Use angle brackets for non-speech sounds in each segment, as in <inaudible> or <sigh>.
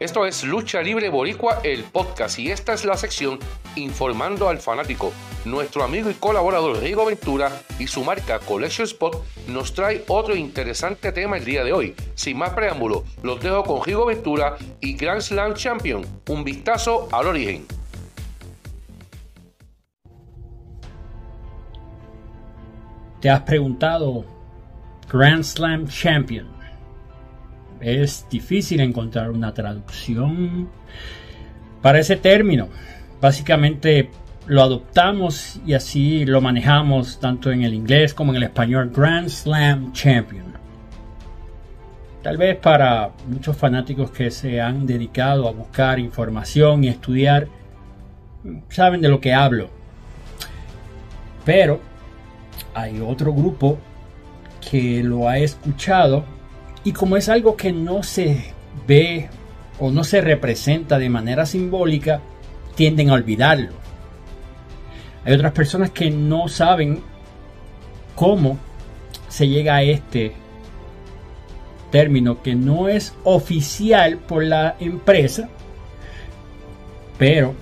Esto es Lucha Libre Boricua, el podcast, y esta es la sección Informando al Fanático. Nuestro amigo y colaborador Rigo Ventura y su marca Collection Spot nos trae otro interesante tema el día de hoy. Sin más preámbulo, los dejo con Rigo Ventura y Grand Slam Champion. Un vistazo al origen. ¿Te has preguntado Grand Slam Champion? Es difícil encontrar una traducción para ese término. Básicamente lo adoptamos y así lo manejamos tanto en el inglés como en el español Grand Slam Champion. Tal vez para muchos fanáticos que se han dedicado a buscar información y estudiar, saben de lo que hablo. Pero hay otro grupo que lo ha escuchado y como es algo que no se ve o no se representa de manera simbólica, tienden a olvidarlo. Hay otras personas que no saben cómo se llega a este término que no es oficial por la empresa, pero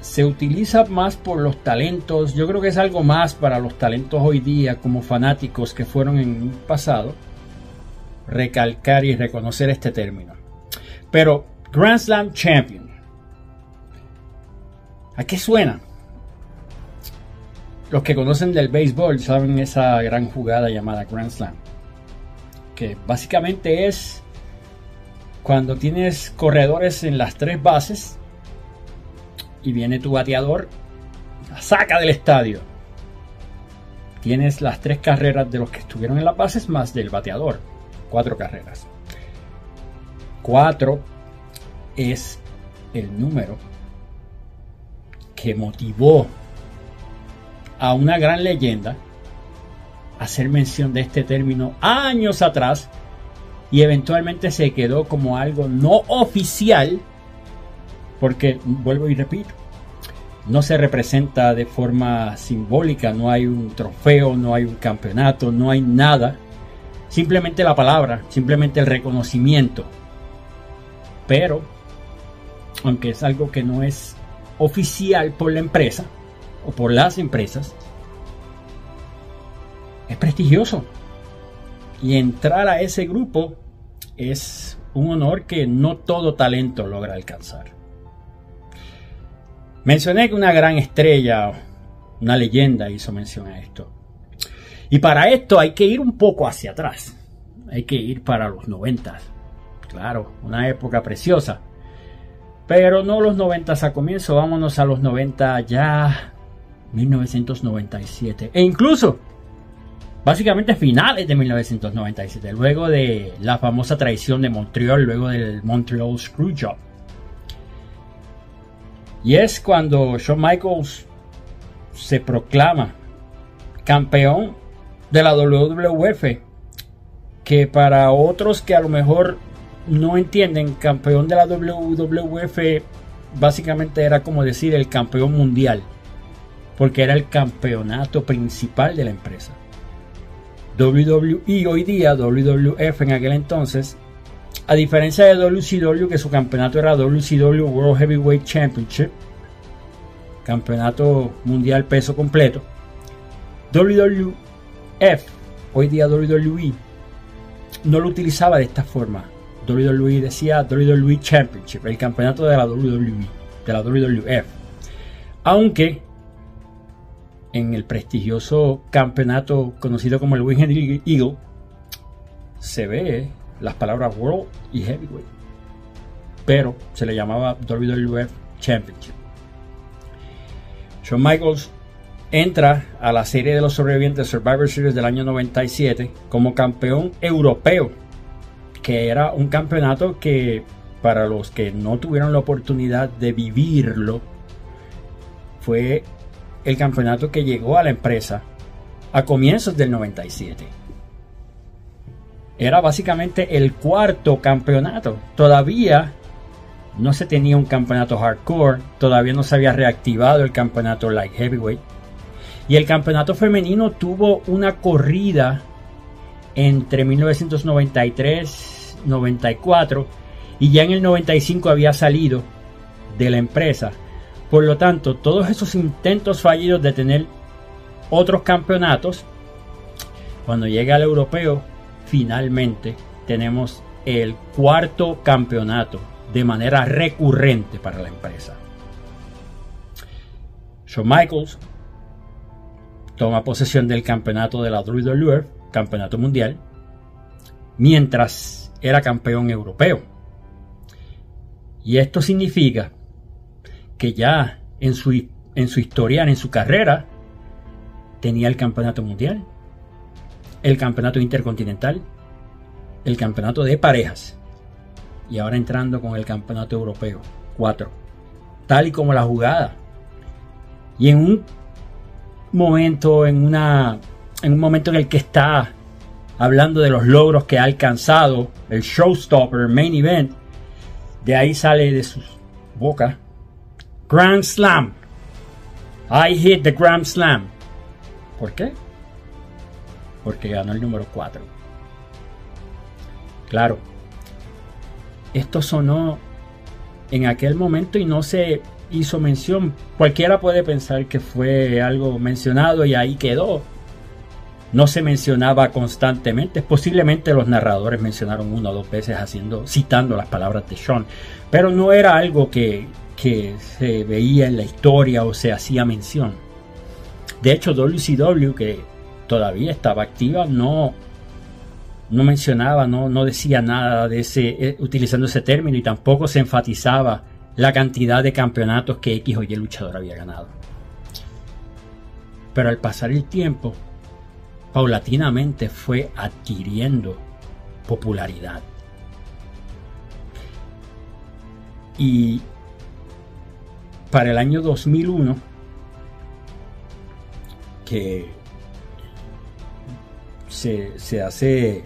se utiliza más por los talentos. Yo creo que es algo más para los talentos hoy día como fanáticos que fueron en un pasado recalcar y reconocer este término. Pero Grand Slam Champion. ¿A qué suena? Los que conocen del béisbol saben esa gran jugada llamada Grand Slam. Que básicamente es cuando tienes corredores en las tres bases y viene tu bateador, saca del estadio. Tienes las tres carreras de los que estuvieron en las bases más del bateador cuatro carreras. Cuatro es el número que motivó a una gran leyenda hacer mención de este término años atrás y eventualmente se quedó como algo no oficial porque vuelvo y repito no se representa de forma simbólica no hay un trofeo no hay un campeonato no hay nada simplemente la palabra, simplemente el reconocimiento. Pero, aunque es algo que no es oficial por la empresa o por las empresas, es prestigioso. Y entrar a ese grupo es un honor que no todo talento logra alcanzar. Mencioné que una gran estrella, una leyenda hizo mención a esto. Y para esto hay que ir un poco hacia atrás. Hay que ir para los 90. Claro, una época preciosa. Pero no los 90 a comienzo, vámonos a los 90 ya 1997. E incluso, básicamente finales de 1997, luego de la famosa traición de Montreal, luego del Montreal Screwjob. Y es cuando Shawn Michaels se proclama campeón de la WWF, que para otros que a lo mejor no entienden, campeón de la WWF básicamente era como decir el campeón mundial, porque era el campeonato principal de la empresa. WWE hoy día, WWF en aquel entonces, a diferencia de WCW, que su campeonato era WCW World Heavyweight Championship, campeonato mundial peso completo, WWE F, hoy día WWE, no lo utilizaba de esta forma. WWE decía WWE Championship, el campeonato de la WWE, de la WWF. Aunque en el prestigioso campeonato conocido como el Winged Eagle se ve las palabras World y Heavyweight, pero se le llamaba WWF Championship. Shawn Michaels entra a la serie de los sobrevivientes Survivor Series del año 97 como campeón europeo, que era un campeonato que para los que no tuvieron la oportunidad de vivirlo, fue el campeonato que llegó a la empresa a comienzos del 97. Era básicamente el cuarto campeonato. Todavía no se tenía un campeonato hardcore, todavía no se había reactivado el campeonato light heavyweight y el campeonato femenino tuvo una corrida entre 1993 94 y ya en el 95 había salido de la empresa. Por lo tanto, todos esos intentos fallidos de tener otros campeonatos, cuando llega al europeo, finalmente tenemos el cuarto campeonato de manera recurrente para la empresa. Shawn Michaels toma posesión del campeonato de la WWE, campeonato mundial, mientras era campeón europeo. Y esto significa que ya en su, en su historial, en su carrera, tenía el campeonato mundial, el campeonato intercontinental, el campeonato de parejas y ahora entrando con el campeonato europeo. Cuatro. Tal y como la jugada. Y en un momento, en una. En un momento en el que está hablando de los logros que ha alcanzado, el showstopper, main event, de ahí sale de su boca Grand Slam. I hit the Grand Slam. ¿Por qué? Porque ganó el número 4. Claro, esto sonó en aquel momento y no se hizo mención. Cualquiera puede pensar que fue algo mencionado y ahí quedó. No se mencionaba constantemente. Posiblemente los narradores mencionaron una o dos veces haciendo, citando las palabras de Sean. Pero no era algo que, que se veía en la historia o se hacía mención. De hecho, WCW, que todavía estaba activa, no, no mencionaba, no, no decía nada de ese, eh, utilizando ese término y tampoco se enfatizaba la cantidad de campeonatos que X o Y luchador había ganado. Pero al pasar el tiempo, paulatinamente fue adquiriendo popularidad. Y para el año 2001, que se, se hace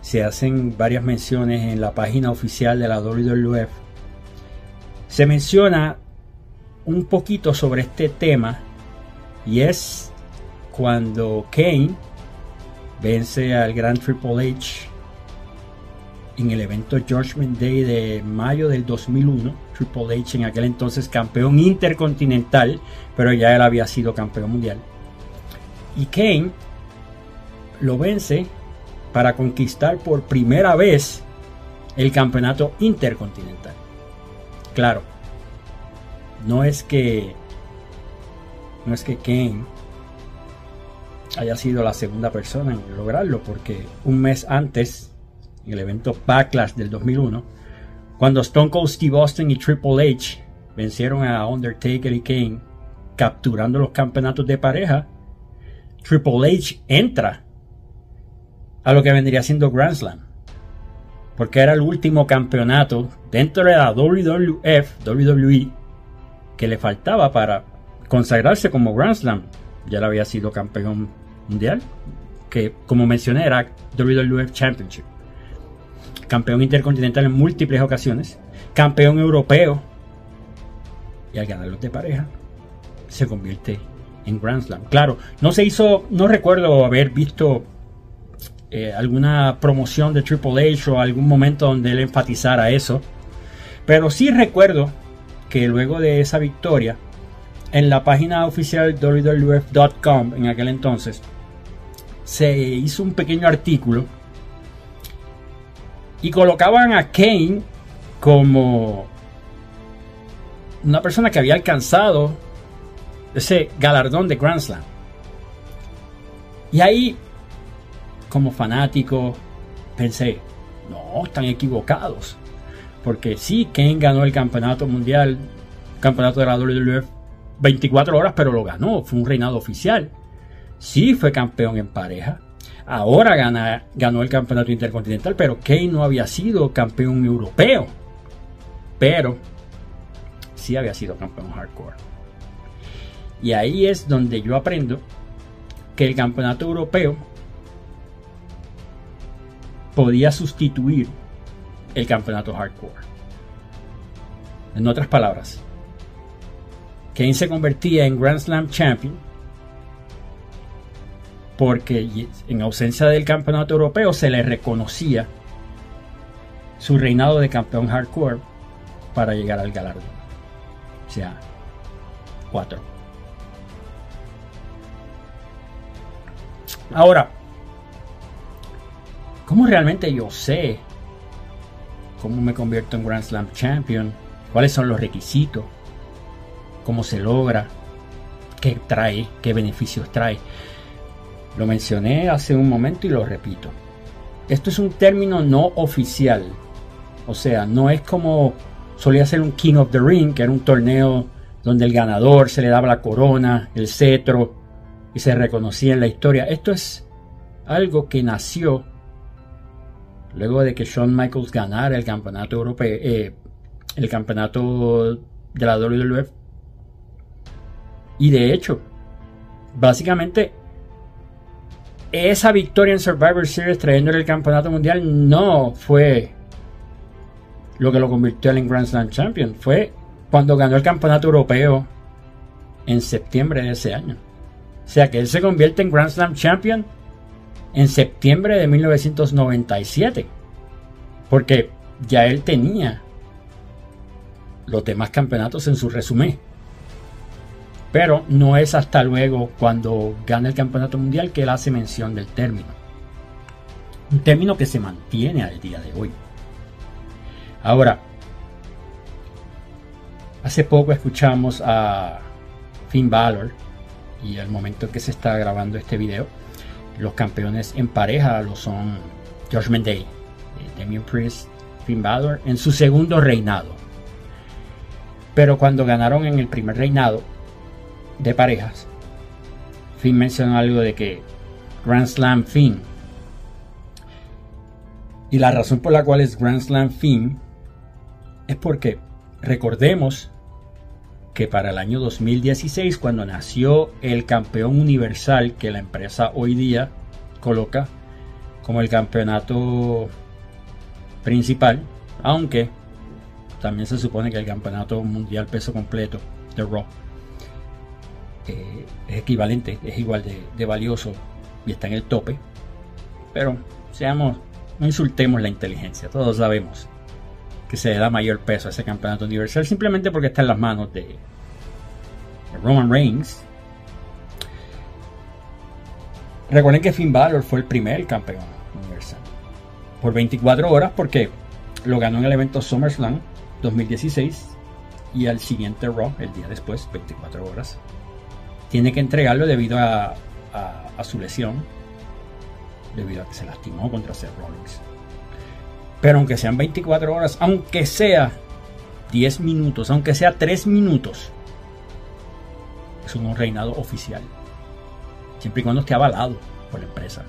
se hacen varias menciones en la página oficial de la WWF. Se menciona un poquito sobre este tema y es cuando Kane vence al Gran Triple H en el evento Judgment Day de mayo del 2001. Triple H en aquel entonces campeón intercontinental, pero ya él había sido campeón mundial. Y Kane lo vence para conquistar por primera vez el campeonato intercontinental. Claro, no es que no es que Kane haya sido la segunda persona en lograrlo, porque un mes antes, en el evento Backlash del 2001, cuando Stone Cold Steve Austin y Triple H vencieron a Undertaker y Kane, capturando los campeonatos de pareja, Triple H entra a lo que vendría siendo Grand Slam. Porque era el último campeonato dentro de la WWF, WWE, que le faltaba para consagrarse como Grand Slam. Ya le había sido campeón mundial, que como mencioné era WWF Championship. Campeón intercontinental en múltiples ocasiones. Campeón europeo. Y al ganarlos de pareja, se convierte en Grand Slam. Claro, no se hizo, no recuerdo haber visto eh, alguna promoción de Triple H o algún momento donde él enfatizara eso. Pero sí recuerdo que luego de esa victoria, en la página oficial www.com en aquel entonces, se hizo un pequeño artículo y colocaban a Kane como una persona que había alcanzado ese galardón de Grand Slam. Y ahí como fanático, pensé, no, están equivocados. Porque sí, Kane ganó el campeonato mundial, campeonato de la WWF 24 horas, pero lo ganó, fue un reinado oficial. Sí fue campeón en pareja. Ahora gana, ganó el campeonato intercontinental, pero Kane no había sido campeón europeo. Pero sí había sido campeón hardcore. Y ahí es donde yo aprendo que el campeonato europeo podía sustituir el campeonato hardcore. En otras palabras, Kane se convertía en Grand Slam Champion porque en ausencia del campeonato europeo se le reconocía su reinado de campeón hardcore para llegar al galardón. O sea, cuatro. Ahora, ¿cómo realmente yo sé cómo me convierto en Grand Slam Champion? ¿Cuáles son los requisitos? ¿Cómo se logra? ¿Qué trae? ¿Qué beneficios trae? Lo mencioné hace un momento y lo repito. Esto es un término no oficial. O sea, no es como solía ser un King of the Ring, que era un torneo donde el ganador se le daba la corona, el cetro y se reconocía en la historia. Esto es algo que nació luego de que Shawn Michaels ganara el campeonato europeo, eh, el campeonato de la WWF. Y de hecho, básicamente esa victoria en Survivor Series trayéndole el campeonato mundial no fue lo que lo convirtió en Grand Slam Champion. Fue cuando ganó el campeonato europeo en septiembre de ese año. O sea que él se convierte en Grand Slam Champion en septiembre de 1997. Porque ya él tenía los demás campeonatos en su resumen. Pero no es hasta luego cuando gana el campeonato mundial que él hace mención del término. Un término que se mantiene al día de hoy. Ahora, hace poco escuchamos a Finn Balor y al momento en que se está grabando este video, los campeones en pareja lo son Judgment Day, Damien Priest, Finn Balor en su segundo reinado. Pero cuando ganaron en el primer reinado, de parejas, Finn mencionó algo de que Grand Slam Finn. Y la razón por la cual es Grand Slam Finn es porque recordemos que para el año 2016, cuando nació el campeón universal que la empresa hoy día coloca como el campeonato principal, aunque también se supone que el campeonato mundial peso completo de Raw es equivalente, es igual de, valioso y está en el tope. Pero seamos, no insultemos la inteligencia, todos sabemos que se le da mayor peso a ese campeonato universal simplemente porque está en las manos de, Roman Reigns. Recuerden que Finn Balor fue el primer campeón universal por 24 horas porque lo ganó en el evento SummerSlam 2016 y al siguiente Raw el día después, 24 horas, tiene que entregarlo debido a, su lesión, debido a que se lastimó contra Seth Rollins. Pero aunque sean 24 horas, aunque sea 10 minutos, aunque sea 3 minutos, es un reinado oficial. Siempre y cuando esté avalado por la empresa.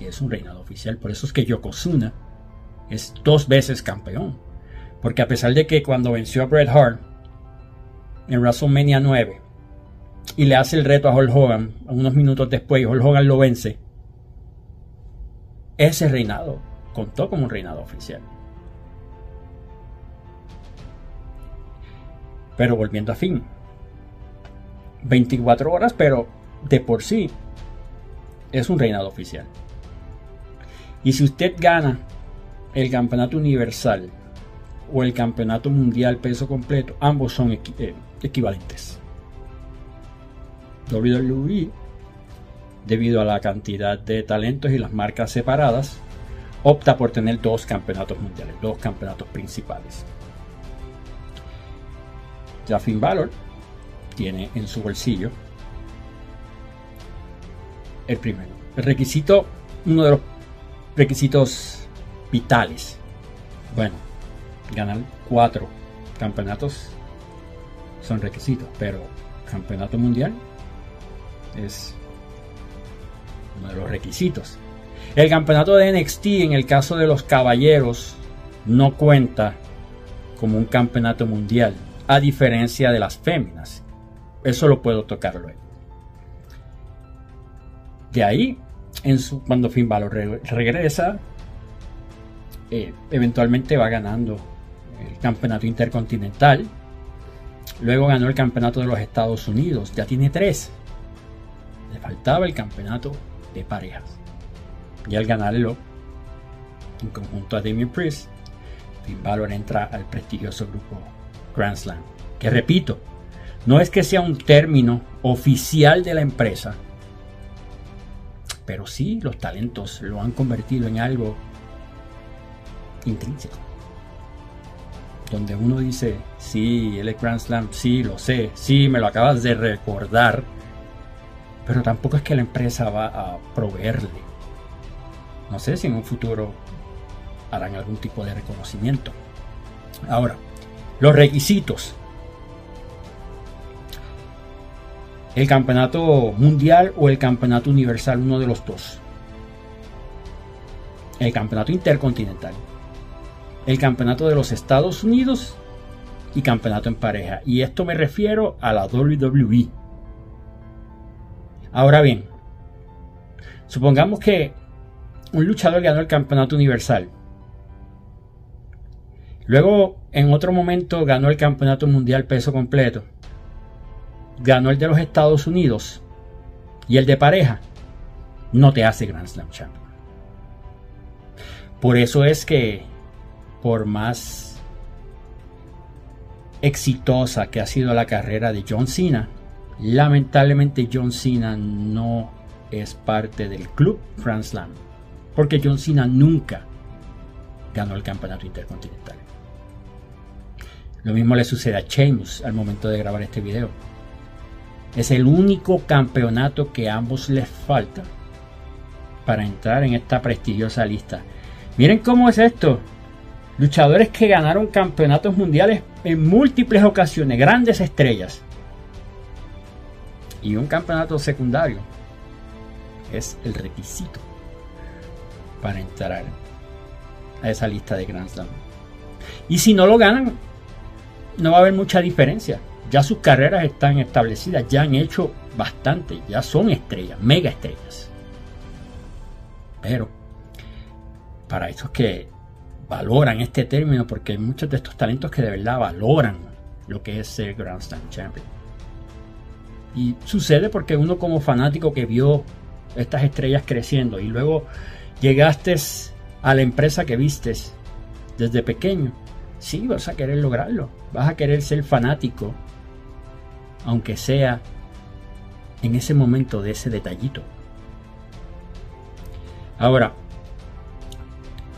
Es un reinado oficial. Por eso es que Yokozuna es dos veces campeón. Porque a pesar de que cuando venció a Bret Hart en WrestleMania 9 y le hace el reto a Hulk Hogan unos minutos después y Hulk Hogan lo vence, ese reinado contó como un reinado oficial. Pero volviendo a fin, 24 horas, pero de por sí es un reinado oficial. Y si usted gana el campeonato universal o el campeonato mundial peso completo, ambos son eh, equivalentes. WWE, debido a la cantidad de talentos y las marcas separadas, opta por tener dos campeonatos mundiales, dos campeonatos principales. Ya Finn Balor tiene en su bolsillo el primero. El requisito, uno de los requisitos vitales. Bueno, ganar cuatro campeonatos son requisitos, pero campeonato mundial es uno de los requisitos. El campeonato de NXT en el caso de los caballeros no cuenta como un campeonato mundial, a diferencia de las féminas. Eso lo puedo tocar luego. De ahí, cuando Finn Balor regresa, eh, eventualmente va ganando el campeonato intercontinental. Luego ganó el campeonato de los Estados Unidos. Ya tiene tres faltaba el campeonato de parejas. Y al ganarlo, en conjunto a Damien Priest, Finn Balor entra al prestigioso grupo Grand Slam. Que repito, no es que sea un término oficial de la empresa, pero sí los talentos lo han convertido en algo intrínseco. Donde uno dice, sí, él es Grand Slam, sí, lo sé, sí, me lo acabas de recordar, pero tampoco es que la empresa va a proveerle. No sé si en un futuro harán algún tipo de reconocimiento. Ahora, los requisitos. El campeonato mundial o el campeonato universal, uno de los dos. El campeonato intercontinental. El campeonato de los Estados Unidos y campeonato en pareja. Y esto me refiero a la WWE. Ahora bien, supongamos que un luchador ganó el campeonato universal Luego, en otro momento, ganó el Campeonato Mundial Peso Completo. Ganó el de los Estados Unidos. Y el de pareja no te hace Grand Slam Champion. Por eso es que, por más exitosa que ha sido la carrera de John Cena, lamentablemente John Cena no es parte del club Grand Slam. Porque John Cena nunca ganó el campeonato intercontinental. Lo mismo le sucede a Sheamus al momento de grabar este video. Es el único campeonato que a ambos les falta para entrar en esta prestigiosa lista. Miren cómo es esto. Luchadores que ganaron campeonatos mundiales en múltiples ocasiones, grandes estrellas. Y un campeonato secundario es el requisito para entrar a esa lista de Grand Slam. Y si no lo ganan, no va a haber mucha diferencia. Ya sus carreras están establecidas, ya han hecho bastante, ya son estrellas, mega estrellas. Pero para estos que valoran este término, porque hay muchos de estos talentos que de verdad valoran lo que es ser Grand Slam Champion. Y sucede porque uno como fanático que vio estas estrellas creciendo y luego llegaste a la empresa que vistes desde pequeño, sí vas a querer lograrlo, vas a querer ser fanático, aunque sea en ese momento de ese detallito. Ahora,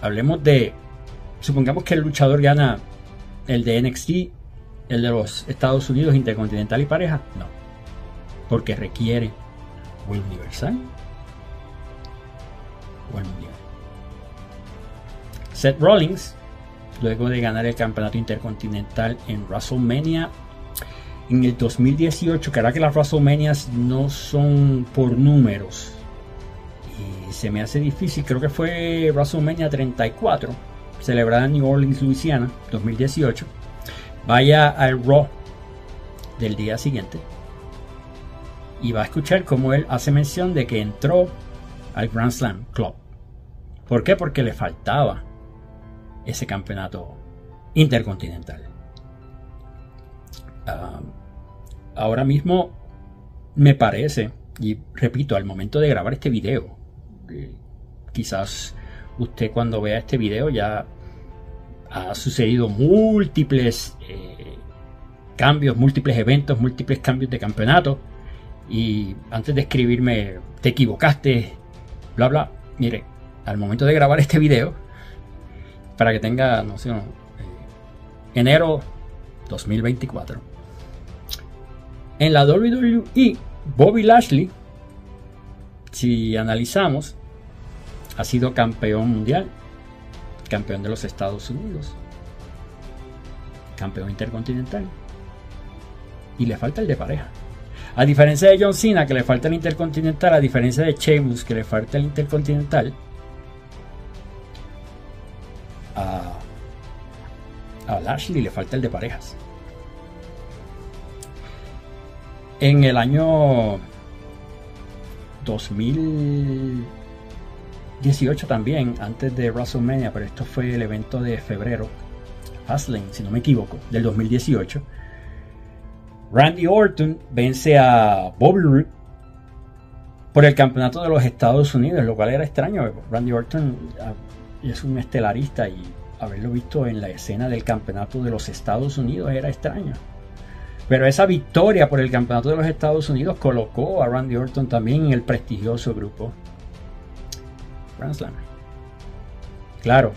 hablemos de, supongamos que el luchador gana el de NXT, el de los Estados Unidos, Intercontinental y pareja, no, porque requiere o universal Seth Rollins luego de ganar el campeonato intercontinental en WrestleMania en el 2018, que que las WrestleManias no son por números y se me hace difícil, creo que fue WrestleMania 34, celebrada en New Orleans, Louisiana, 2018. Vaya al Raw del día siguiente y va a escuchar cómo él hace mención de que entró al Grand Slam Club. ¿Por qué? Porque le faltaba ese campeonato intercontinental. Ah, ahora mismo me parece, y repito, al momento de grabar este video, quizás usted cuando vea este video ya ha sucedido múltiples eh, cambios, múltiples eventos, múltiples cambios de campeonato. Y antes de escribirme, te equivocaste, bla, bla. Mire, al momento de grabar este video, para que tenga noción. Eh, enero 2024. En la WWE, Bobby Lashley, si analizamos, ha sido campeón mundial, campeón de los Estados Unidos, campeón intercontinental. Y le falta el de pareja. A diferencia de John Cena, que le falta el intercontinental, a diferencia de Sheamus, que le falta el intercontinental, Lashley le falta el de parejas. En el año 2018 también, antes de WrestleMania, pero esto fue el evento de febrero, Fastlane, si no me equivoco, del 2018. Randy Orton vence a Bobby Roode por el campeonato de los Estados Unidos, lo cual era extraño. Randy Orton ah, es un estelarista y haberlo visto en la escena del campeonato de los Estados Unidos era extraño. Pero esa victoria por el campeonato de los Estados Unidos colocó a Randy Orton también en el prestigioso grupo Grand Slam. Claro,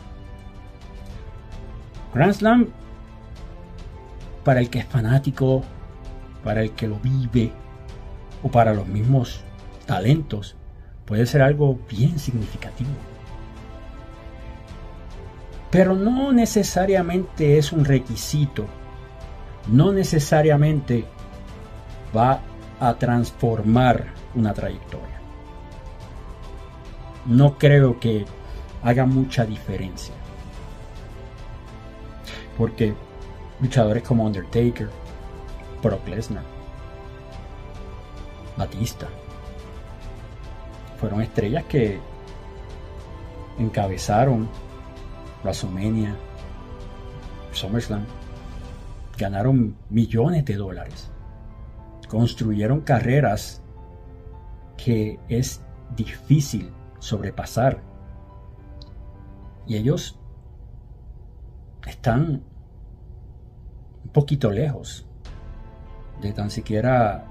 Grand Slam para el que es fanático, para el que lo vive o para los mismos talentos puede ser algo bien significativo. Pero no necesariamente es un requisito, no necesariamente va a transformar una trayectoria. No creo que haga mucha diferencia. Porque luchadores como Undertaker, Brock Lesnar, Batista, fueron estrellas que encabezaron WrestleMania, SummerSlam, ganaron millones de dólares, construyeron carreras que es difícil sobrepasar y ellos están un poquito lejos de tan siquiera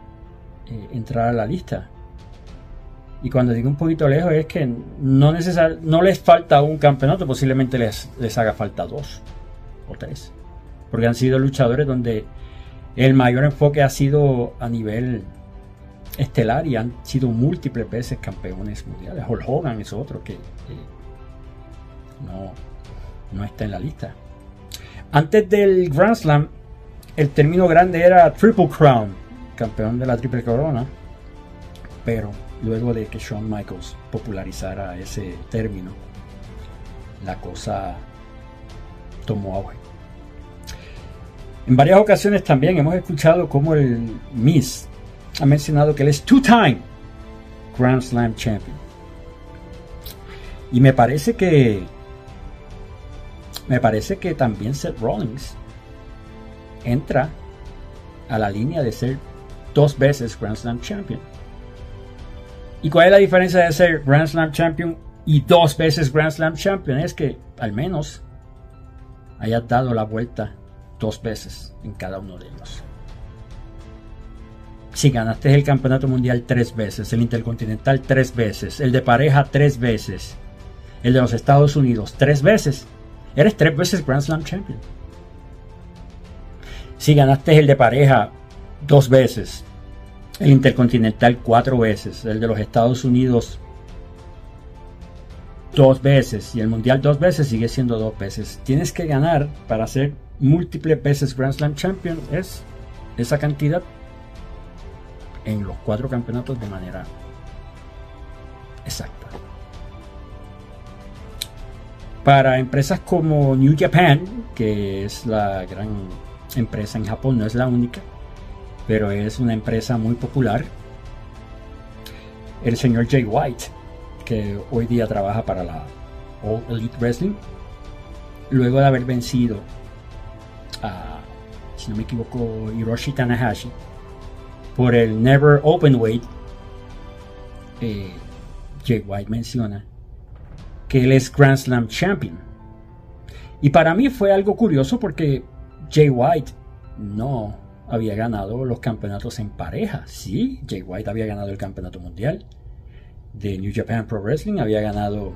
eh, entrar a la lista. Y cuando digo un poquito lejos es que no, no les falta un campeonato, posiblemente les, les haga falta dos o tres. Porque han sido luchadores donde el mayor enfoque ha sido a nivel estelar y han sido múltiples veces campeones mundiales. Hulk Hogan es otro que no, no está en la lista. Antes del Grand Slam, el término grande era Triple Crown, campeón de la Triple Corona. Pero luego de que Shawn Michaels popularizara ese término, la cosa tomó auge. En varias ocasiones también hemos escuchado cómo el Miss ha mencionado que él es two-time Grand Slam Champion. Y me parece que me parece que también Seth Rollins entra a la línea de ser dos veces Grand Slam Champion. ¿Y cuál es la diferencia de ser Grand Slam Champion y dos veces Grand Slam Champion? Es que al menos hayas dado la vuelta dos veces en cada uno de ellos. Si ganaste el campeonato mundial tres veces, el intercontinental tres veces, el de pareja tres veces, el de los Estados Unidos tres veces, eres tres veces Grand Slam Champion. Si ganaste el de pareja dos veces, el Intercontinental cuatro veces, el de los Estados Unidos dos veces y el Mundial dos veces sigue siendo dos veces. Tienes que ganar para ser múltiples veces Grand Slam Champion es esa cantidad en los cuatro campeonatos de manera exacta. Para empresas como New Japan, que es la gran empresa en Japón, no es la única, pero es una empresa muy popular. El señor Jay White, que hoy día trabaja para la All Elite Wrestling, luego de haber vencido a, si no me equivoco, Hiroshi Tanahashi por el Never Open Weight, eh, Jay White menciona que él es Grand Slam Champion. Y para mí fue algo curioso porque Jay White no había ganado los campeonatos en pareja. Sí, Jay White había ganado el campeonato mundial de New Japan Pro Wrestling, había ganado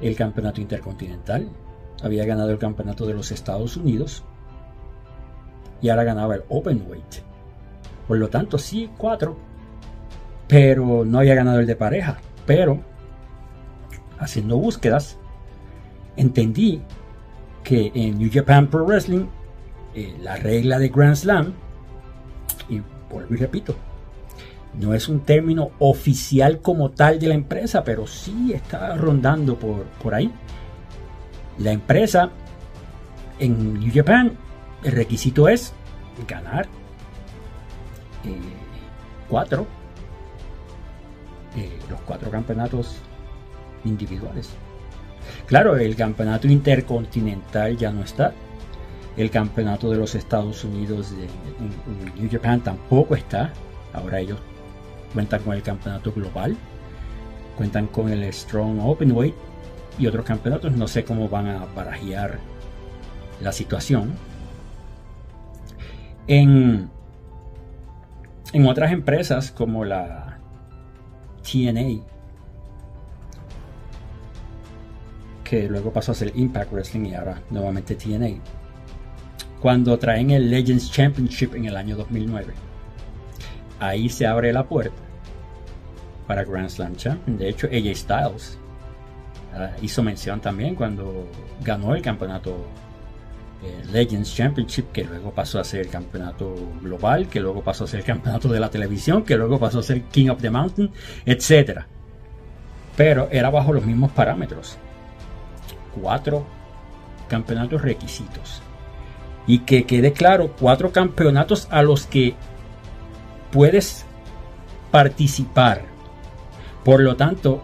el campeonato intercontinental, había ganado el campeonato de los Estados Unidos y ahora ganaba el Open Weight. Por lo tanto, sí, cuatro, pero no había ganado el de pareja. Pero, haciendo búsquedas, entendí que en New Japan Pro Wrestling eh, la regla de Grand Slam y vuelvo y repito, no es un término oficial como tal de la empresa, pero sí está rondando por, por ahí. La empresa en New Japan, el requisito es ganar eh, cuatro, eh, los cuatro campeonatos individuales. Claro, el campeonato intercontinental ya no está, el campeonato de los Estados Unidos de, New Japan tampoco está. Ahora ellos cuentan con el campeonato global, cuentan con el Strong Open Weight y otros campeonatos. No sé cómo van a barajear la situación. En, en otras empresas como la TNA, que luego pasó a ser Impact Wrestling y ahora nuevamente TNA, cuando traen el Legends Championship en el año 2009, ahí se abre la puerta para Grand Slam Champion. De hecho, AJ Styles ah, hizo mención también cuando ganó el campeonato eh, Legends Championship, que luego pasó a ser el campeonato global, que luego pasó a ser el campeonato de la televisión, que luego pasó a ser King of the Mountain, etc. Pero era bajo los mismos parámetros. Cuatro campeonatos requisitos. Y que quede claro, cuatro campeonatos a los que puedes participar. Por lo tanto,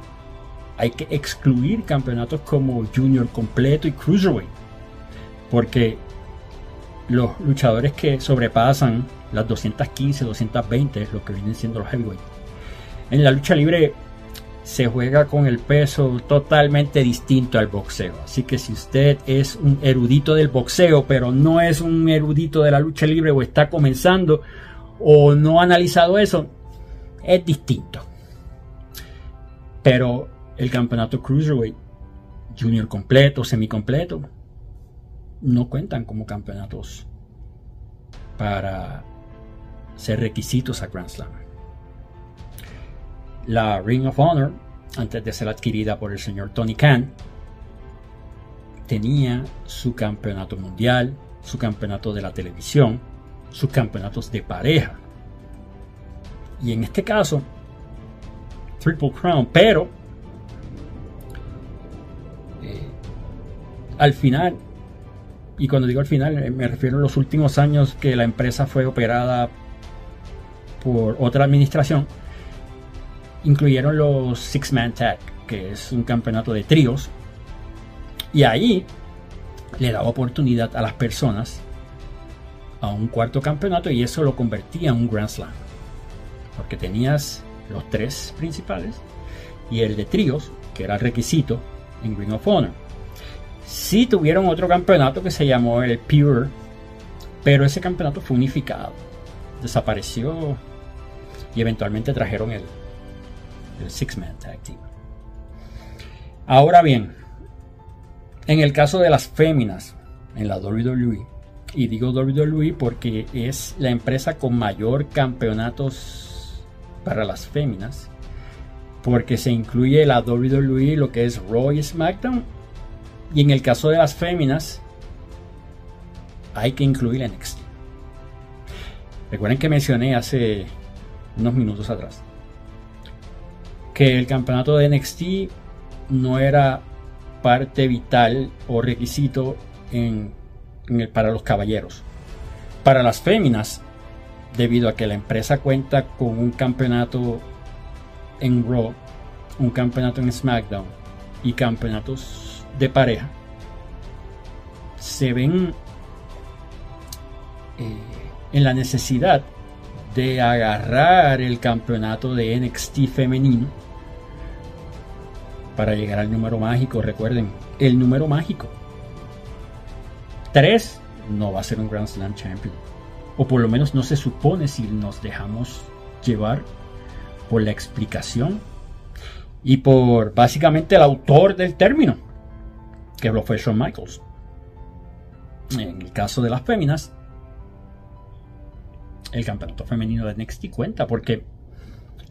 hay que excluir campeonatos como Junior completo y Cruiserweight. Porque los luchadores que sobrepasan las 215, 220, lo que vienen siendo los heavyweight. En la lucha libre se juega con el peso totalmente distinto al boxeo. Así que si usted es un erudito del boxeo, pero no es un erudito de la lucha libre o está comenzando o no ha analizado eso, es distinto. Pero el campeonato Cruiserweight, Junior completo, semicompleto, no cuentan como campeonatos para ser requisitos a Grand Slam. La Ring of Honor, antes de ser adquirida por el señor Tony Khan, tenía su campeonato mundial, su campeonato de la televisión, sus campeonatos de pareja. Y en este caso, Triple Crown, pero eh, al final, y cuando digo al final, eh, me refiero a los últimos años que la empresa fue operada por otra administración, incluyeron los Six Man Tag, que es un campeonato de tríos, y ahí le daba oportunidad a las personas a un cuarto campeonato y eso lo convertía en un Grand Slam. Porque tenías los tres principales y el de tríos, que era requisito en Ring of Honor. Sí tuvieron otro campeonato que se llamó el Pure, pero ese campeonato fue unificado. Desapareció y eventualmente trajeron el, el Six Man. Ahora bien, en el caso de las féminas en la WWE, y digo WWE porque es la empresa con mayor campeonatos para las féminas. Porque se incluye la WWE, lo que es Raw y SmackDown. Y en el caso de las féminas, hay que incluir NXT. Recuerden que mencioné hace unos minutos atrás que el campeonato de NXT no era parte vital o requisito para los caballeros. Para las féminas, debido a que la empresa cuenta con un campeonato en Raw, un campeonato en SmackDown y campeonatos de pareja, se ven eh, en la necesidad de agarrar el campeonato de NXT femenino para llegar al número mágico. Recuerden, el número mágico 3 no va a ser un Grand Slam Champion. O por lo menos no se supone si nos dejamos llevar por la explicación y por básicamente el autor del término, que lo fue Shawn Michaels. En el caso de las féminas, el campeonato femenino de NXT cuenta porque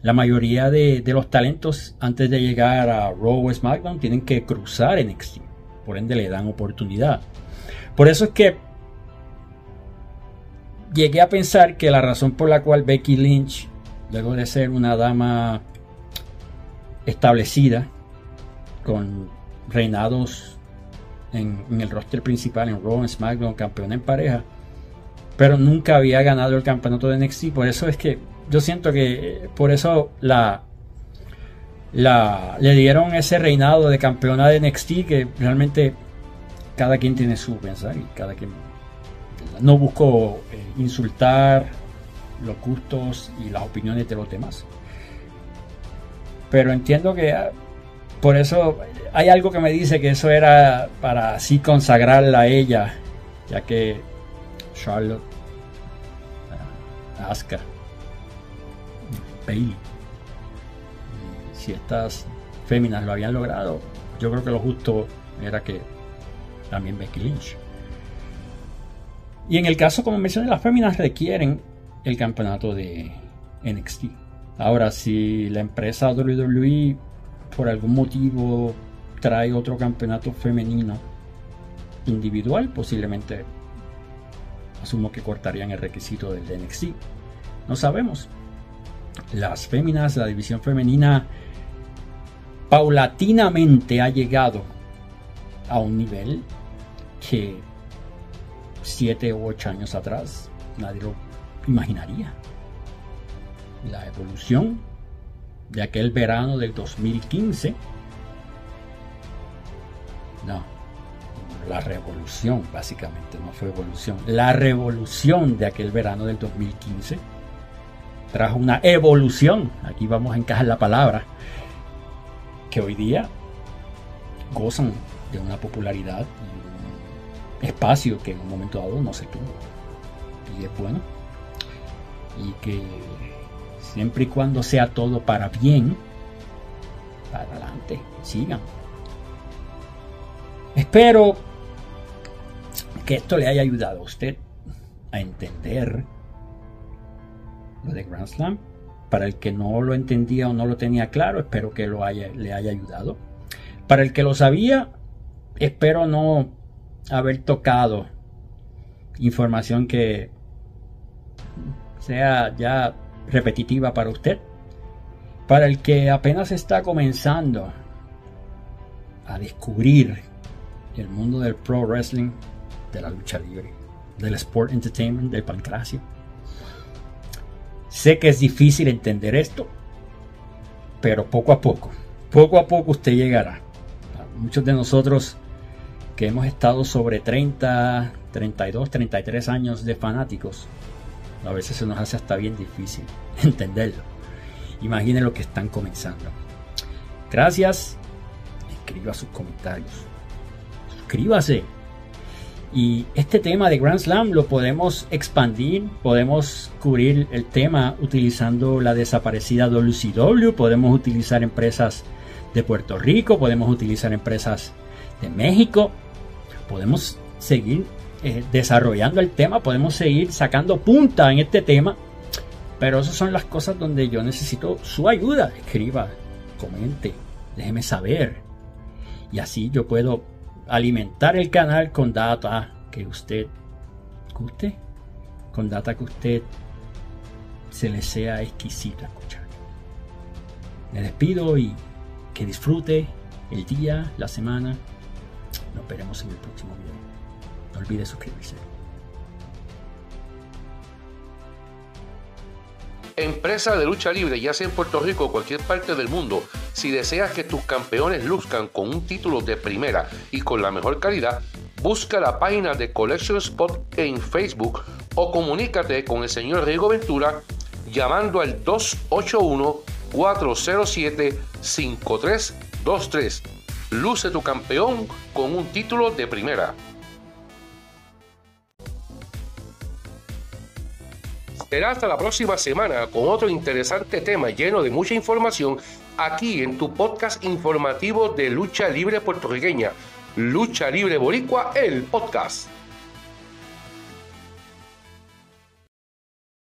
la mayoría de, los talentos antes de llegar a Raw o SmackDown tienen que cruzar NXT. Por ende le dan oportunidad. Por eso es que llegué a pensar que la razón por la cual Becky Lynch, luego de ser una dama establecida, con reinados en, el roster principal, en Raw, SmackDown, campeona en pareja, pero nunca había ganado el campeonato de NXT. Por eso es que yo siento que por eso la, la le dieron ese reinado de campeona de NXT que realmente cada quien tiene su pensar y cada quien no busco eh, insultar los gustos y las opiniones de los demás. Pero entiendo que ah, por eso hay algo que me dice que eso era para así consagrarla a ella, ya que Charlotte, Asuka, Bailey, si estas féminas lo habían logrado, yo creo que lo justo era que también Becky Lynch. Y en el caso, como mencioné, las féminas requieren el campeonato de NXT. Ahora, si la empresa WWE por algún motivo trae otro campeonato femenino individual, posiblemente asumo que cortarían el requisito del NXT. No sabemos. Las féminas, la división femenina paulatinamente ha llegado a un nivel que siete u ocho años atrás nadie lo imaginaría. La evolución de aquel verano del 2015. No, la revolución básicamente, no fue evolución. La revolución de aquel verano del 2015 trajo una evolución, aquí vamos a encajar la palabra, que hoy día gozan de una popularidad un espacio que en un momento dado no se tuvo. Y es bueno. Y que siempre y cuando sea todo para bien, para adelante, sigan. Espero que esto le haya ayudado a usted a entender lo de Grand Slam. Para el que no lo entendía o no lo tenía claro, espero que lo haya, le haya ayudado. Para el que lo sabía, espero no haber tocado información que sea ya repetitiva para usted. Para el que apenas está comenzando a descubrir el mundo del pro wrestling, de la lucha libre, del sport entertainment, del pancracio. Sé que es difícil entender esto, pero poco a poco, poco a poco usted llegará. Muchos de nosotros que hemos estado sobre 30, 32, 33 años de fanáticos, a veces se nos hace hasta bien difícil <laughs> entenderlo. Imaginen lo que están comenzando. Gracias. Escriba sus comentarios. Suscríbase. Y este tema de Grand Slam lo podemos expandir, podemos cubrir el tema utilizando la desaparecida WCW, podemos utilizar empresas de Puerto Rico, podemos utilizar empresas de México, podemos seguir eh, desarrollando el tema, podemos seguir sacando punta en este tema, pero esas son las cosas donde yo necesito su ayuda. Escriba, comente, déjeme saber. Y así yo puedo alimentar el canal con data que usted guste, con data que usted se le sea exquisito escuchar. Me despido y que disfrute el día, la semana. Nos veremos en el próximo video. No olvide suscribirse. Empresa de lucha libre, ya sea en Puerto Rico o cualquier parte del mundo, si deseas que tus campeones luzcan con un título de primera y con la mejor calidad, busca la página de Collection Spot en Facebook o comunícate con el señor Rigo Ventura llamando al 281-407-5323. Luce tu campeón con un título de primera. Será hasta la próxima semana con otro interesante tema lleno de mucha información aquí en tu podcast informativo de lucha libre puertorriqueña, Lucha Libre Boricua, el podcast.